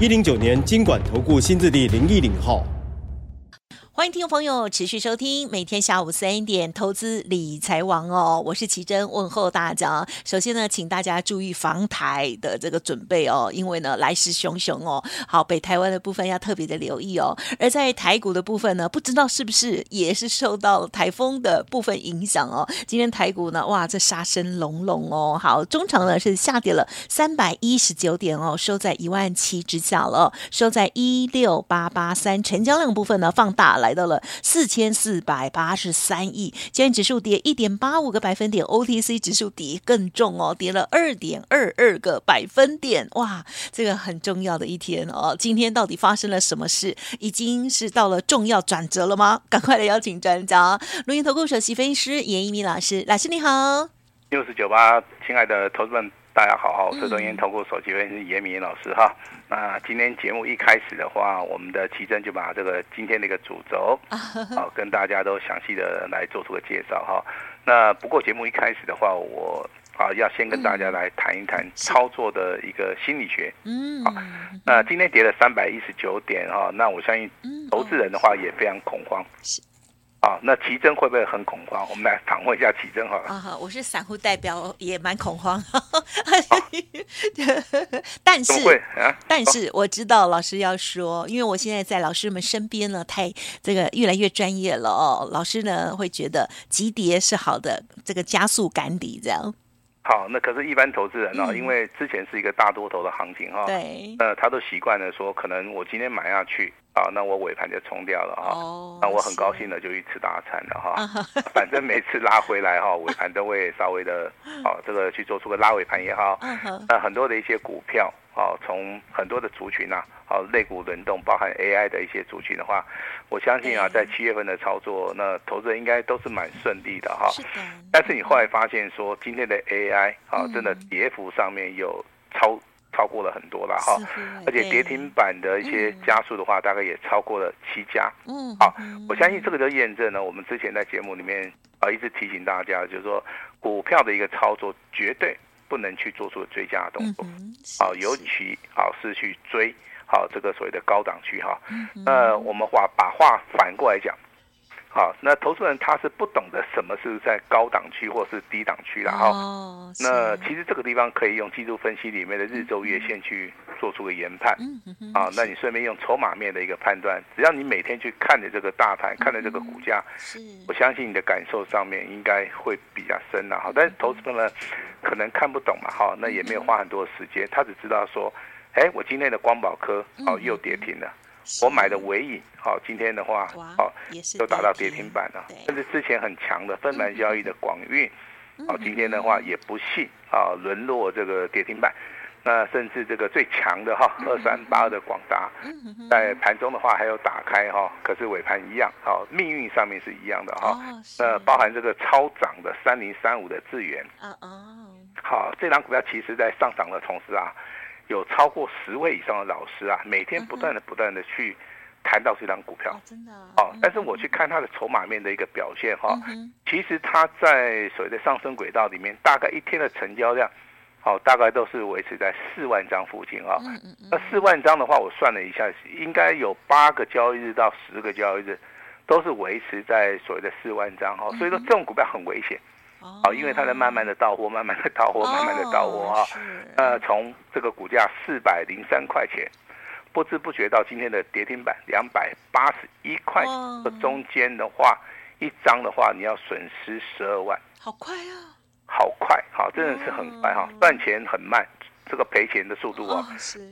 一零九年金管投顾新字第零一零号。欢迎听众朋友持续收听每天下午三点投资理财王哦，我是奇珍问候大家。首先呢，请大家注意防台的这个准备哦，因为呢来势汹汹哦。好，北台湾的部分要特别的留意哦。而在台股的部分呢，不知道是不是也是受到台风的部分影响哦。今天台股呢，哇，这杀声隆隆哦。好，中场呢是下跌了三百一十九点哦，收在一万七之下了，收在一六八八三。成交量部分呢放大了。来到了四千四百八十三亿，今天指数跌一点八五个百分点，OTC 指数跌更重哦，跌了二点二二个百分点，哇，这个很重要的一天哦。今天到底发生了什么事？已经是到了重要转折了吗？赶快来邀请专家，录音投顾首席分析师严一鸣老师，老师你好。六四九八，亲爱的投资们。大家好，我是轮源投顾首席分析师严明老师哈。那今天节目一开始的话，我们的奇珍就把这个今天的一个主轴，好跟大家都详细的来做出个介绍哈。那不过节目一开始的话，我啊要先跟大家来谈一谈操作的一个心理学。嗯，好。那今天跌了三百一十九点哈，那我相信投资人的话也非常恐慌。啊，那奇珍会不会很恐慌？我们来访问一下奇珍好了。啊，我是散户代表，也蛮恐慌。但是，啊、但是我知道老师要说，因为我现在在老师们身边呢，太这个越来越专业了哦。老师呢会觉得急跌是好的，这个加速赶底这样。好，那可是，一般投资人呢、哦嗯，因为之前是一个大多头的行情哈、哦，对，呃他都习惯了说，可能我今天买下去啊，那我尾盘就冲掉了哈、哦，那我很高兴的就去吃大餐了哈、哦，反正每次拉回来哈、哦，尾盘都会稍微的，哦，这个去做出个拉尾盘也好，那很多的一些股票。好，从很多的族群呐、啊，好，类股轮动，包含 AI 的一些族群的话，我相信啊，在七月份的操作，那投资人应该都是蛮顺利的哈。但是你后来发现说，今天的 AI 啊，真的跌幅上面有超超过了很多了哈，而且跌停板的一些加速的话，大概也超过了七家。嗯。好，我相信这个就验证了我们之前在节目里面啊一直提醒大家，就是说股票的一个操作绝对。不能去做出追加的动作，好、嗯，尤其好是去追好这个所谓的高档区哈。那、呃、我们话把话反过来讲，好，那投资人他是不懂得什么是在高档区或是低档区的哈。哦，那其实这个地方可以用技术分析里面的日周月线去做出个研判。嗯嗯。啊，那你顺便用筹码面的一个判断，只要你每天去看着这个大盘，看着这个股价，是，我相信你的感受上面应该会比较深了哈。但是投资朋友们。可能看不懂嘛，哈，那也没有花很多的时间，他只知道说，哎，我今天的光宝科哦又跌停了，我买的尾影，好，今天的话，哦，都达到跌停板了，甚至之前很强的分盘交易的广运，哦，今天的话也不幸啊沦落这个跌停板。那甚至这个最强的哈二三八二的广达，在盘中的话还有打开哈，可是尾盘一样，好命运上面是一样的哈。那包含这个超涨的三零三五的智原，好，这档股票其实在上涨的同时啊，有超过十位以上的老师啊，每天不断的不断的去谈到这档股票，真的，哦，但是我去看它的筹码面的一个表现哈，其实它在所谓的上升轨道里面，大概一天的成交量。好，大概都是维持在四万张附近啊。那四万张的话，我算了一下，应该有八个交易日到十个交易日，都是维持在所谓的四万张哈。所以说这种股票很危险，好，因为它在慢慢的到货，慢慢的到货，慢慢的到货啊。呃，从这个股价四百零三块钱，不知不觉到今天的跌停板两百八十一块，这中间的话，一张的话你要损失十二万，好快啊！好快，好，真的是很快哈，赚钱很慢，这个赔钱的速度啊，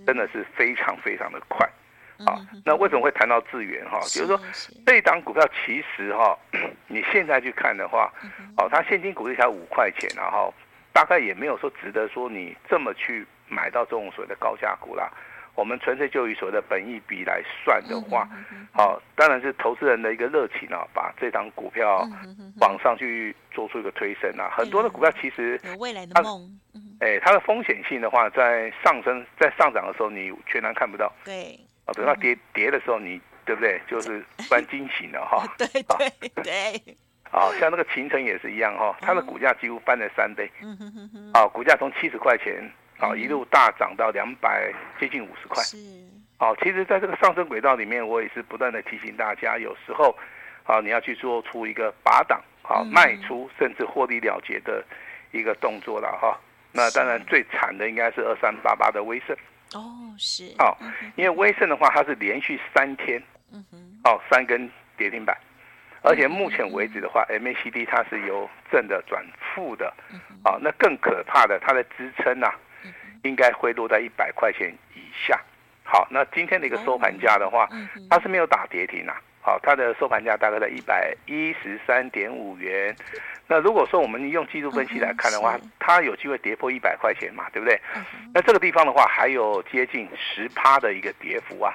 真的是非常非常的快，啊，那为什么会谈到智源哈？就是说这档股票其实哈，你现在去看的话，哦，它现金股利才五块钱，然后大概也没有说值得说你这么去买到这种所谓的高价股啦。我们纯粹就以所谓的本益比来算的话，好、哦，当然是投资人的一个热情啊，把这档股票往上去做出一个推升啊。很多的股票其实有未来的梦，哎，它的风险性的话，在上升、在上涨的时候，你全然看不到。对，啊，等到跌跌的时候，你对不对？就是蛮惊醒了哈。对对对。啊，像那个秦城也是一样哈，它的股价几乎翻了三倍。嗯哼哼哼。啊，股价从七十块钱。啊，一路大涨到两百，接近五十块。是，好，其实，在这个上升轨道里面，我也是不断的提醒大家，有时候，啊，你要去做出一个拔档，啊，卖出，甚至获利了结的一个动作了哈。那当然，最惨的应该是二三八八的威盛。哦，是。哦，因为威盛的话，它是连续三天，嗯哼，哦，三根跌停板，而且目前为止的话，MACD 它是由正的转负的，哦，那更可怕的，它的支撑呐。应该会落在一百块钱以下。好，那今天的一个收盘价的话，它是没有打跌停啊。好，它的收盘价大概在一百一十三点五元。那如果说我们用技术分析来看的话，它有机会跌破一百块钱嘛，对不对？那这个地方的话，还有接近十趴的一个跌幅啊。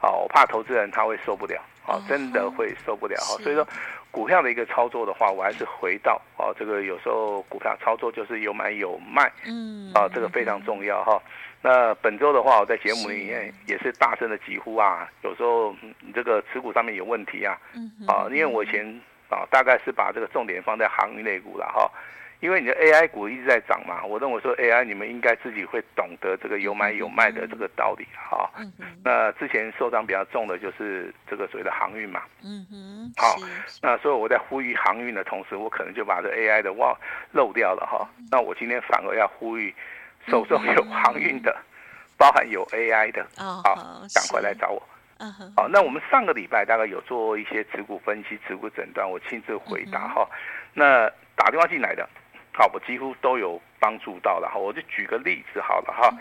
好，我怕投资人他会受不了，好，真的会受不了哈。所以说。股票的一个操作的话，我还是回到哦，这个有时候股票操作就是有买有卖，嗯，啊，这个非常重要哈。那本周的话，我在节目里面也是大声的疾呼啊，有时候你这个持股上面有问题啊，啊，因为我以前啊，大概是把这个重点放在航运类股了哈。因为你的 AI 股一直在涨嘛，我认为说 AI 你们应该自己会懂得这个有买有卖的这个道理哈。嗯哼。那之前受伤比较重的就是这个所谓的航运嘛。嗯哼。好，那所以我在呼吁航运的同时，我可能就把这 AI 的忘漏掉了哈。那我今天反而要呼吁手中有航运的，包含有 AI 的，好，赶快来找我。嗯哼。好，那我们上个礼拜大概有做一些持股分析、持股诊断，我亲自回答哈。那打电话进来的。好，我几乎都有帮助到了哈。我就举个例子好了哈，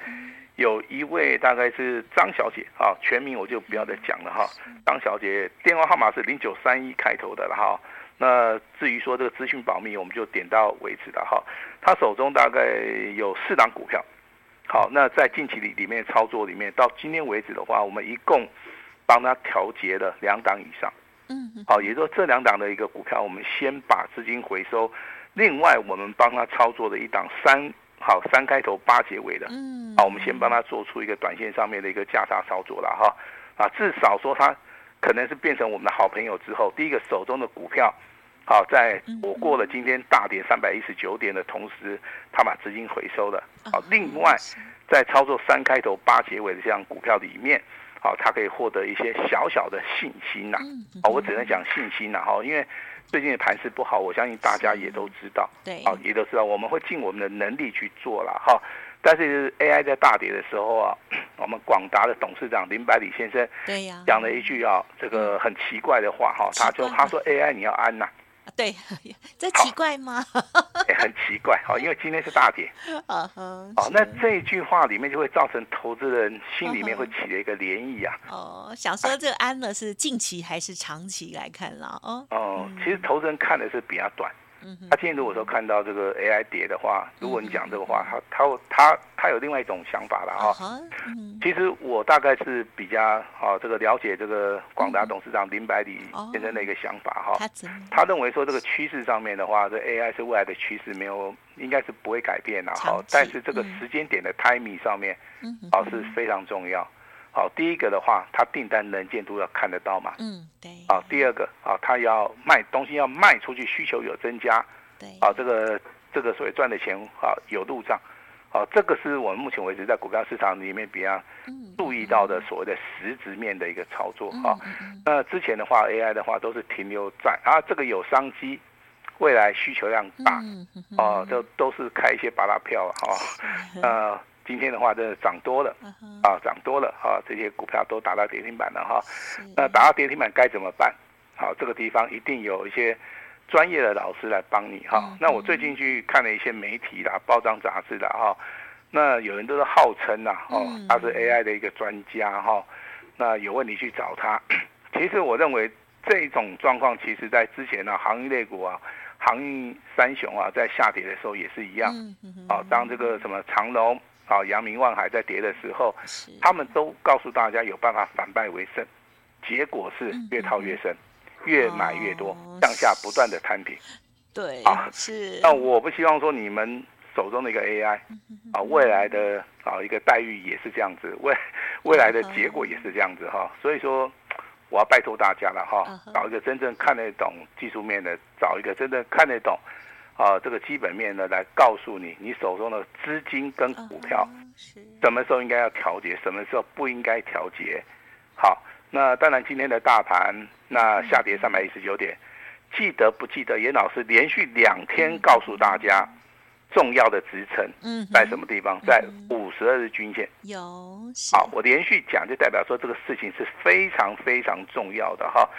有一位大概是张小姐啊，全名我就不要再讲了哈。张小姐电话号码是零九三一开头的了哈。那至于说这个资讯保密，我们就点到为止了哈。她手中大概有四档股票，好，那在近期里里面操作里面，到今天为止的话，我们一共帮她调节了两档以上。嗯，好，也就是说这两档的一个股票，我们先把资金回收。另外，我们帮他操作的一档三好三开头八结尾的，嗯，好，我们先帮他做出一个短线上面的一个价差操作了哈，啊，至少说他可能是变成我们的好朋友之后，第一个手中的股票，好，在我过了今天大跌三百一十九点的同时，他把资金回收了，好，另外在操作三开头八结尾的这样股票里面，好，他可以获得一些小小的信心呐，啊，我只能讲信心呐哈，因为。最近的盘势不好，我相信大家也都知道，对，啊，也都知道，我们会尽我们的能力去做了哈。但是 AI 在大跌的时候啊，我们广达的董事长林百里先生，对呀，讲了一句啊，这个很奇怪的话哈，他就他说 AI 你要安呐。对，这奇怪吗？欸、很奇怪，好，因为今天是大跌，啊哈，好，那这一句话里面就会造成投资人心里面会起了一个涟漪啊。哦，想说这个安了是近期还是长期来看了？哦，哦，其实投资人看的是比较短。他今天如果说看到这个 AI 跌的话，如果你讲这个话，他他他他有另外一种想法了哈。其实我大概是比较啊这个了解这个广达董事长林百里先生的一个想法哈。他认为说这个趋势上面的话，这 AI 是未来的趋势，没有应该是不会改变了哈。但是这个时间点的 timing 上面，啊是非常重要。好，第一个的话，他订单能见度要看得到嘛？嗯，对。好，第二个啊，他要卖东西要卖出去，需求有增加。对。啊，这个这个所谓赚的钱啊有入账。好，这个是我们目前为止在股票市场里面比较注意到的所谓的实质面的一个操作啊。那之前的话，AI 的话都是停留在啊，这个有商机，未来需求量大，啊，这都是开一些巴拉票哈，呃。今天的话，真的涨多了啊，涨多了啊，这些股票都打到跌停板了哈。那打到跌停板该怎么办？好，这个地方一定有一些专业的老师来帮你哈。那我最近去看了一些媒体啦、报章杂志的哈。那有人都是号称呐，哦，他是 AI 的一个专家哈。那有问题去找他。其实我认为这种状况，其实在之前呢，航运类股啊，航运三雄啊，在下跌的时候也是一样。啊，当这个什么长荣。啊，阳明、万海在跌的时候，他们都告诉大家有办法反败为胜，结果是越套越深，越买越多，向下不断的摊平。对啊，是。那我不希望说你们手中的一个 AI 啊，未来的啊一个待遇也是这样子，未未来的结果也是这样子哈。所以说，我要拜托大家了哈，找一个真正看得懂技术面的，找一个真正看得懂。啊，这个基本面呢，来告诉你，你手中的资金跟股票，什么时候应该要调节，什么时候不应该调节。好，那当然今天的大盘那下跌三百一十九点，记得不记得？严老师连续两天告诉大家，重要的支撑在什么地方？在五十二日均线。有。好，我连续讲就代表说这个事情是非常非常重要的哈。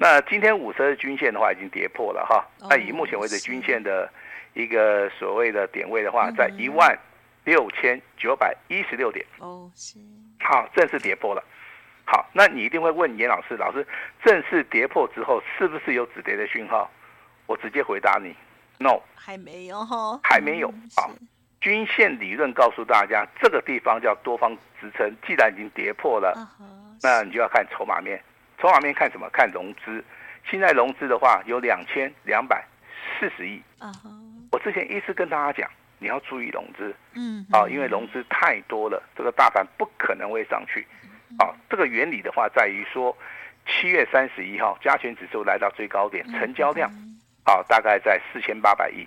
那今天五十日均线的话已经跌破了哈，那以目前为止均线的一个所谓的点位的话，在一万六千九百一十六点。哦，是。好，正式跌破了。好，那你一定会问严老师，老师正式跌破之后是不是有止跌的讯号？我直接回答你，no，还没有哈，还没有。好，均线理论告诉大家，这个地方叫多方支撑，既然已经跌破了，那你就要看筹码面。从哪面看什么？看融资。现在融资的话有两千两百四十亿。Uh huh. 我之前一直跟大家讲，你要注意融资。嗯、uh。啊.因为融资太多了，这个大盘不可能会上去。啊，这个原理的话在于说，七月三十一号加权指数来到最高点，成交量啊大概在四千八百亿。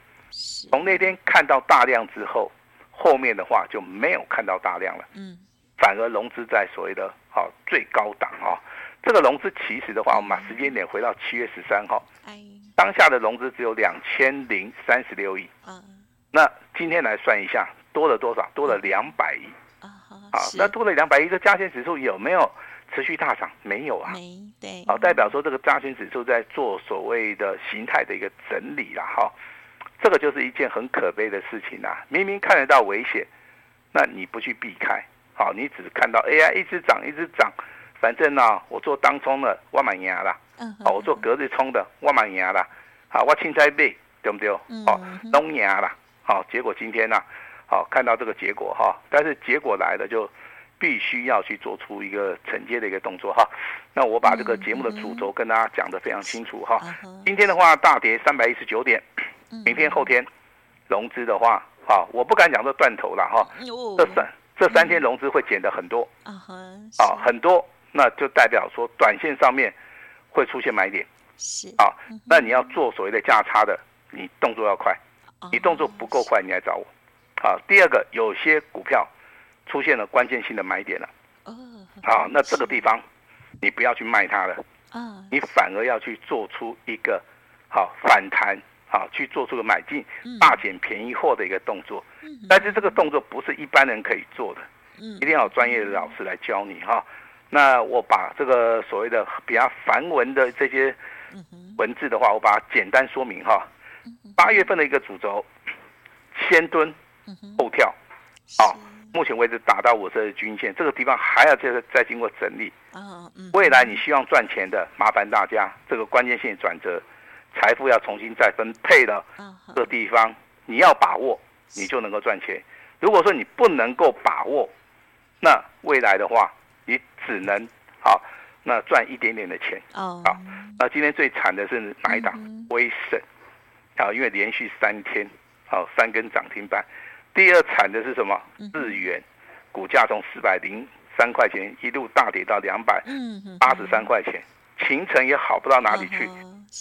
从那天看到大量之后，后面的话就没有看到大量了。嗯。反而融资在所谓的啊最高档啊。这个融资其实的话，我们把时间点回到七月十三号，当下的融资只有两千零三十六亿。那今天来算一下，多了多少？多了两百亿。啊，那多了两百亿，这加权指数有没有持续大涨？没有啊。没对。好，代表说这个加权指数在做所谓的形态的一个整理了哈。这个就是一件很可悲的事情啊！明明看得到危险，那你不去避开，好，你只看到 AI 一直涨，一直涨。反正呢、啊，我做当冲的，我蛮赢啦。嗯。好，我做隔日冲的，我蛮赢啦。好，我青菜贝，对不对？嗯。好，都赢啦。好，结果今天呢、啊，好看到这个结果哈，但是结果来了就必须要去做出一个承接的一个动作哈。那我把这个节目的主轴跟大家讲得非常清楚哈。今天的话大跌三百一十九点，明天后天融资的话，好，我不敢讲这断头了哈。这三这三天融资会减的很多。啊啊，很多。那就代表说，短线上面会出现买点，是啊，那你要做所谓的价差的，你动作要快，你动作不够快，你来找我。好，第二个，有些股票出现了关键性的买点了，哦，好，那这个地方你不要去卖它了，啊，你反而要去做出一个好反弹，好去做出个买进大捡便宜货的一个动作，但是这个动作不是一般人可以做的，一定要有专业的老师来教你哈。那我把这个所谓的比较繁文的这些文字的话，我把它简单说明哈。八月份的一个主轴，先蹲后跳，好，目前为止达到五十日均线，这个地方还要再再经过整理。未来你希望赚钱的，麻烦大家这个关键性转折，财富要重新再分配的这个地方，你要把握，你就能够赚钱。如果说你不能够把握，那未来的话。你只能好，那赚一点点的钱哦。好，那今天最惨的是哪一档？威盛，好，因为连续三天好三根涨停板。第二惨的是什么？日元，股价从四百零三块钱一路大跌到两百八十三块钱，行程也好不到哪里去，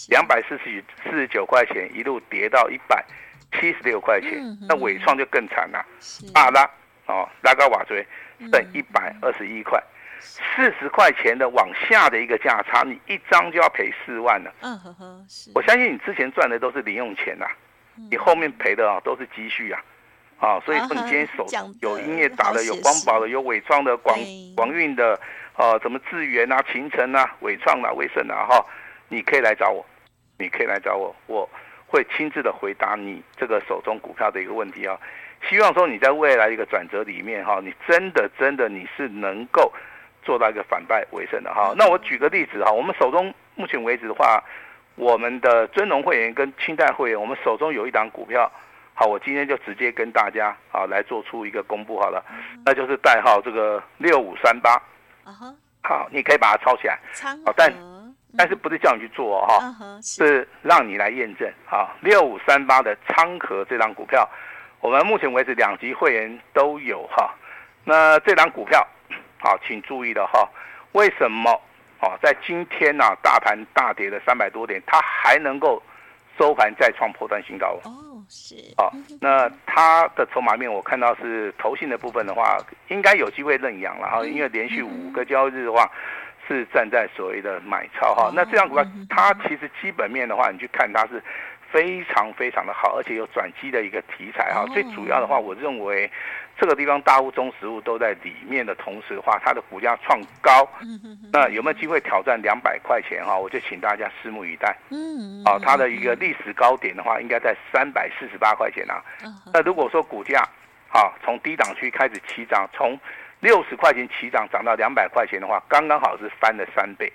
两百四十四十九块钱一路跌到一百七十六块钱。那伟创就更惨了，大拉哦，拉高瓦锥。剩一百二十一块，四十块钱的往下的一个价差，你一张就要赔四万了。嗯哼哼，是。我相信你之前赚的都是零用钱呐，你后面赔的啊都是积蓄啊，啊，所以说你今天手有音乐打的，有光宝的，有伟创的，广广运的，啊，什么智源啊、勤诚啊、伟创啊、威盛啊，哈，你可以来找我，你可以来找我，我会亲自的回答你这个手中股票的一个问题啊。希望说你在未来一个转折里面哈，你真的真的你是能够做到一个反败为胜的哈。那我举个例子哈，我们手中目前为止的话，我们的尊龙会员跟清代会员，我们手中有一档股票，好，我今天就直接跟大家啊来做出一个公布好了，那就是代号这个六五三八。啊哈，好，你可以把它抄起来。好，但但是不是叫你去做哈，是让你来验证。啊，六五三八的昌河这张股票，我们目前为止两级会员都有哈。那这张股票，好，请注意了哈，为什么？哦，在今天呢、啊，大盘大跌了三百多点，它还能够收盘再创破断新高。哦，是。哦，那它的筹码面我看到是投信的部分的话，应该有机会认养了哈，因为连续五个交易日的话，是站在所谓的买超哈。那这张股票，它其实基本面的话，你去看它是。非常非常的好，而且有转机的一个题材哈。最主要的话，我认为这个地方大物、中实物都在里面的同时的话，它的股价创高，那有没有机会挑战两百块钱哈？我就请大家拭目以待。嗯，啊，它的一个历史高点的话，应该在三百四十八块钱啊。那如果说股价啊从低档区开始起涨，从六十块钱起涨涨到两百块钱的话，刚刚好是翻了三倍。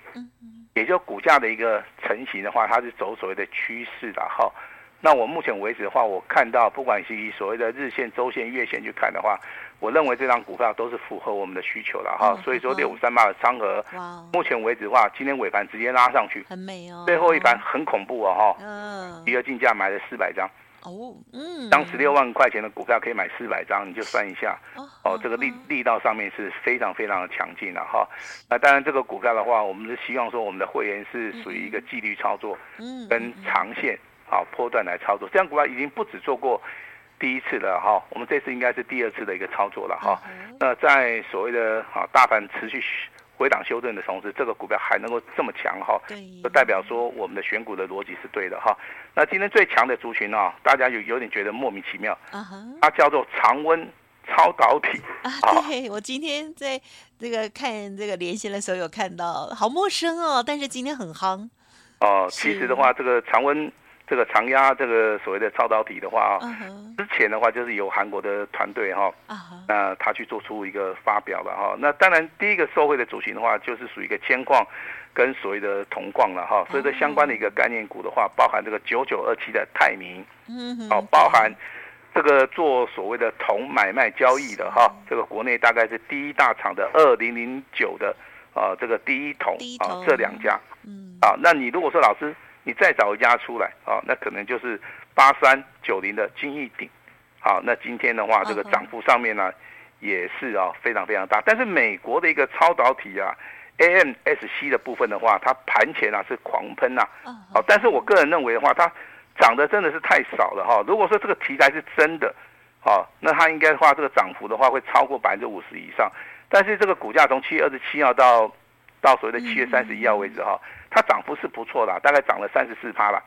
也就股价的一个成型的话，它是走所谓的趋势的哈。那我目前为止的话，我看到不管是以所谓的日线、周线、月线去看的话，我认为这张股票都是符合我们的需求的哈。所以说六五三八的昌河，目前为止的话，今天尾盘直接拉上去，很美哦。最后一盘很恐怖哦哈。嗯。余额竞价买了四百张。哦，嗯，当十六万块钱的股票可以买四百张，你就算一下，哦，这个力力道上面是非常非常的强劲的哈。那当然，这个股票的话，我们是希望说我们的会员是属于一个纪律操作，嗯，跟长线啊波段来操作。这样股票已经不止做过第一次了哈，我们这次应该是第二次的一个操作了哈。那在所谓的啊大盘持续。回档修正的同时，这个股票还能够这么强哈，就代表说我们的选股的逻辑是对的哈。那今天最强的族群啊，大家有有点觉得莫名其妙，它叫做常温超导体啊。对，我今天在这个看这个连线的时候有看到，好陌生哦，但是今天很夯。哦，其实的话，这个常温。这个长压这个所谓的超导体的话啊，uh huh. 之前的话就是由韩国的团队哈，uh huh. 那他去做出一个发表了哈。那当然第一个受惠的族群的话，就是属于一个铅矿跟所谓的铜矿了哈。所以这相关的一个概念股的话，包含这个九九二七的泰明，嗯、uh，哦、包含这个做所谓的铜买卖交易的哈，这个国内大概是第一大厂的二零零九的啊，这个第一铜啊，这两家，嗯，啊，那你如果说老师。你再找一家出来啊，那可能就是八三九零的金益鼎，好，那今天的话，这个涨幅上面呢，也是啊非常非常大。但是美国的一个超导体啊，AMSC 的部分的话，它盘前啊是狂喷呐，好，但是我个人认为的话，它涨的真的是太少了哈。如果说这个题材是真的，好，那它应该的话，这个涨幅的话会超过百分之五十以上。但是这个股价从七月二十七号到到所谓的七月三十一号为止哈。它涨幅是不错的，大概涨了三十四趴了。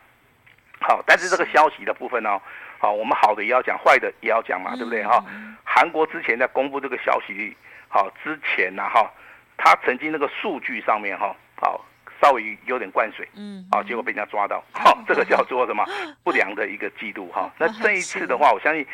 好，但是这个消息的部分呢，好，我们好的也要讲，坏的也要讲嘛，对不对哈？韩国之前在公布这个消息好之前呢，哈，他曾经那个数据上面哈，好，稍微有点灌水，嗯，啊，结果被人家抓到，好，这个叫做什么不良的一个记录哈。那这一次的话，我相信，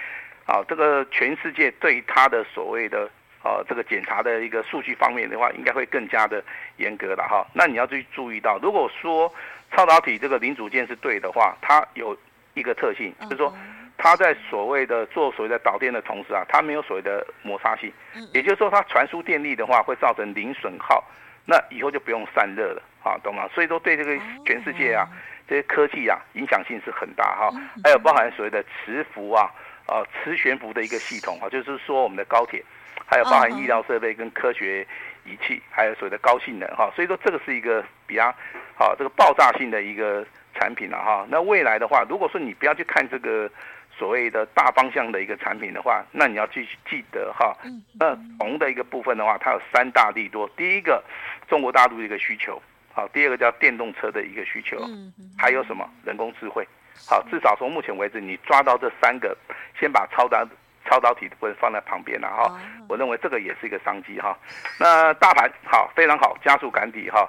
啊，这个全世界对他的所谓的。呃，这个检查的一个数据方面的话，应该会更加的严格了哈。那你要去注意到，如果说超导体这个零组件是对的话，它有一个特性，就是说它在所谓的做所谓的导电的同时啊，它没有所谓的摩擦性，也就是说它传输电力的话会造成零损耗，那以后就不用散热了啊，懂吗？所以说对这个全世界啊，这些科技啊影响性是很大哈。还有包含所谓的磁浮啊，呃，磁悬浮的一个系统啊，就是说我们的高铁。还有包含医疗设备跟科学仪器，还有所谓的高性能哈，所以说这个是一个比较好这个爆炸性的一个产品了哈。那未来的话，如果说你不要去看这个所谓的大方向的一个产品的话，那你要去记得哈，那铜的一个部分的话，它有三大利多。第一个，中国大陆的一个需求，好，第二个叫电动车的一个需求，还有什么人工智慧，好，至少从目前为止，你抓到这三个，先把超单。超导体的部分放在旁边了哈，我认为这个也是一个商机哈。那大盘好，非常好，加速赶底哈。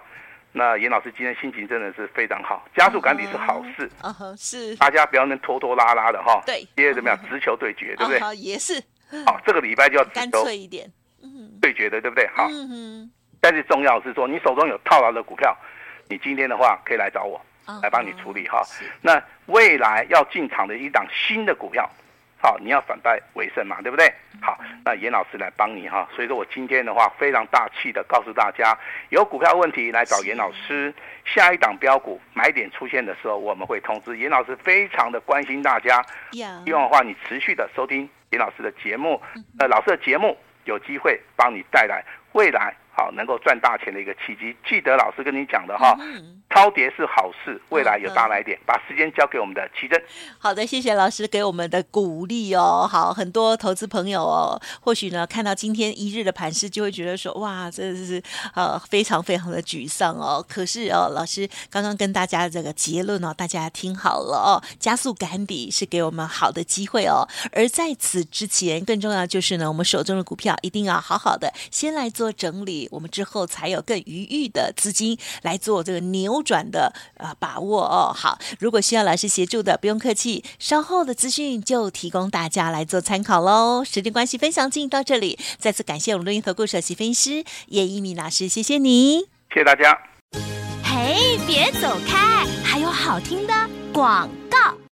那严老师今天心情真的是非常好，加速赶底是好事，啊是大家不要那拖拖拉拉的哈。对，因为怎么样，直球对决，对不对？也是。好，这个礼拜就要干脆一点，对决的，对不对？好。但是重要是说，你手中有套牢的股票，你今天的话可以来找我，来帮你处理哈。那未来要进场的一档新的股票。好，你要反败为胜嘛，对不对？好，那严老师来帮你哈。所以说我今天的话非常大气的告诉大家，有股票问题来找严老师。下一档标股买点出现的时候，我们会通知严老师，非常的关心大家。希望的话你持续的收听严老师的节目，呃，老师的节目有机会帮你带来未来。好，能够赚大钱的一个契机。记得老师跟你讲的哈，超跌是好事，未来有大来点。把时间交给我们的奇珍。好的，谢谢老师给我们的鼓励哦。好，很多投资朋友哦，或许呢看到今天一日的盘势，就会觉得说，哇，这是呃非常非常的沮丧哦。可是哦，老师刚刚跟大家这个结论哦，大家听好了哦，加速赶底是给我们好的机会哦。而在此之前，更重要就是呢，我们手中的股票一定要好好的先来做整理。我们之后才有更余裕的资金来做这个扭转的呃把握哦。好，如果需要老师协助的，不用客气，稍后的资讯就提供大家来做参考喽。时间关系，分享进行到这里，再次感谢我们录音投顾首席分析师叶一鸣老师，谢谢你，谢谢大家。嘿，别走开，还有好听的广告。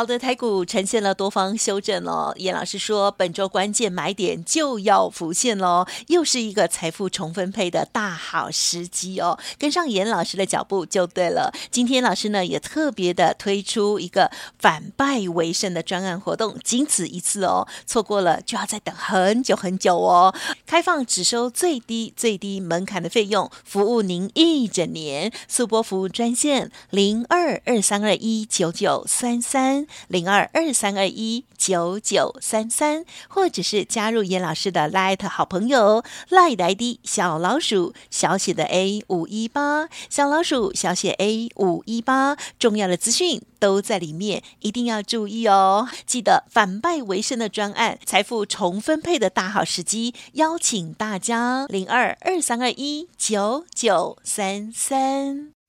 好的，台股呈现了多方修正哦。严老师说，本周关键买点就要浮现喽，又是一个财富重分配的大好时机哦。跟上严老师的脚步就对了。今天老师呢也特别的推出一个反败为胜的专案活动，仅此一次哦，错过了就要再等很久很久哦。开放只收最低最低门槛的费用，服务您一整年。速拨服务专线零二二三二一九九三三。零二二三二一九九三三，或者是加入严老师的 Light 好朋友 Light ID 小老鼠小写的 A 五一八，小老鼠小写 A 五一八，重要的资讯都在里面，一定要注意哦。记得反败为胜的专案，财富重分配的大好时机，邀请大家零二二三二一九九三三。